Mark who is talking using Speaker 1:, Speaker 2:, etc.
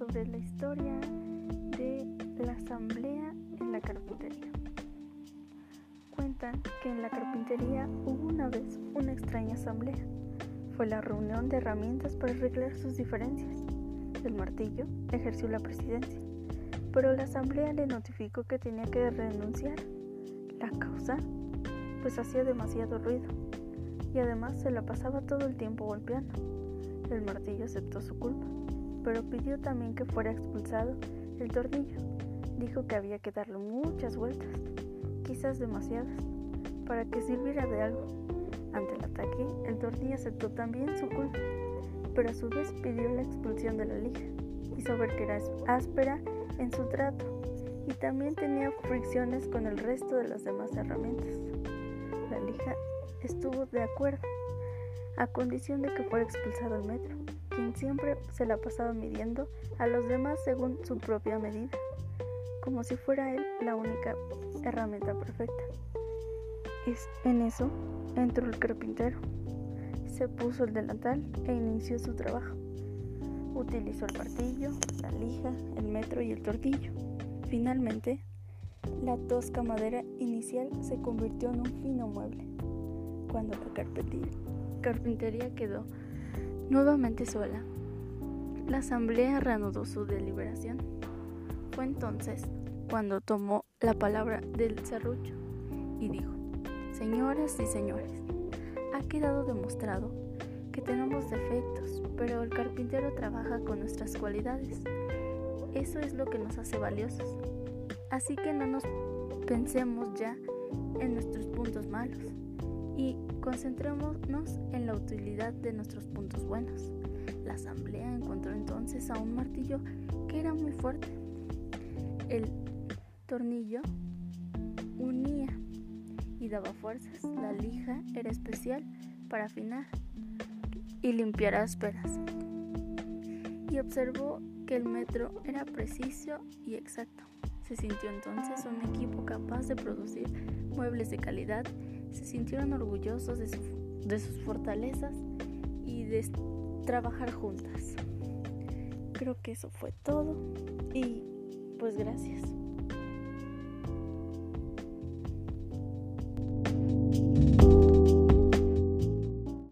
Speaker 1: sobre la historia de la asamblea en la carpintería. Cuentan que en la carpintería hubo una vez una extraña asamblea. Fue la reunión de herramientas para arreglar sus diferencias. El martillo ejerció la presidencia, pero la asamblea le notificó que tenía que renunciar. La causa, pues hacía demasiado ruido y además se la pasaba todo el tiempo golpeando. El martillo aceptó su culpa, pero pidió también que fuera expulsado el tornillo. Dijo que había que darle muchas vueltas, quizás demasiadas, para que sirviera de algo. Ante el ataque, el tornillo aceptó también su culpa, pero a su vez pidió la expulsión de la lija. Hizo ver que era áspera en su trato y también tenía fricciones con el resto de las demás herramientas. La lija estuvo de acuerdo, a condición de que fuera expulsado el metro, quien siempre se la pasaba midiendo a los demás según su propia medida, como si fuera él la única herramienta perfecta. Es en eso entró el carpintero, se puso el delantal e inició su trabajo. Utilizó el martillo, la lija, el metro y el tortillo. Finalmente, la tosca madera inicial se convirtió en un fino mueble cuando la carpintería quedó nuevamente sola. La asamblea reanudó su deliberación. Fue entonces cuando tomó la palabra del serrucho y dijo, Señoras y señores, ha quedado demostrado que tenemos defectos, pero el carpintero trabaja con nuestras cualidades. Eso es lo que nos hace valiosos. Así que no nos pensemos ya en nuestros puntos malos y concentrémonos en la utilidad de nuestros puntos buenos. La asamblea encontró entonces a un martillo que era muy fuerte. El tornillo unía y daba fuerzas. La lija era especial para afinar y limpiar ásperas. Y observó que el metro era preciso y exacto. Se sintió entonces un equipo capaz de producir muebles de calidad se sintieron orgullosos de, sus fortalezas y de trabajar juntas. Creo que eso fue todo y pues gracias.